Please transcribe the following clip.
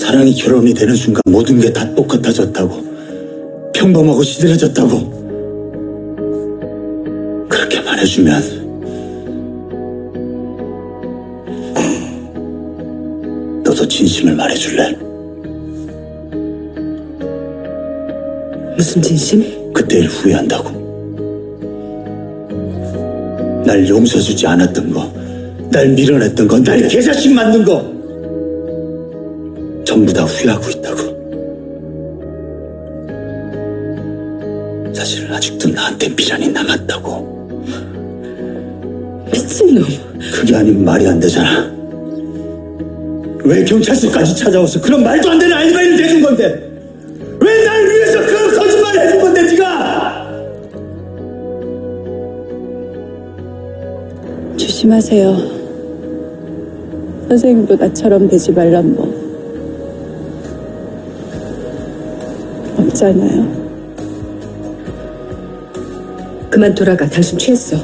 사랑이 결혼이 되는 순간 모든 게 다 똑같아졌다고. 평범하고 시들해졌다고. 그렇게 말해주면 너도 진심을 말해줄래? 무슨 진심? 그때를 후회한다고. 날 용서주지 않았던 거, 날 밀어냈던 거, 날 개자식 만든 거, 전부 다 후회하고 있다고. 사실 아직도 나한테 미련이 남았다고. 미친놈. 그게 아니면 말이 안 되잖아. 왜 경찰서까지 찾아와서 그런 말도 안 되는 알리바이를 대준 건데? 왜날 위해서 그런 거짓말을 해준 건데, 네가? 조심하세요. 선생님도 나처럼 되지 말란 법. 없잖아요. 그만 돌아가. 당신 취했어.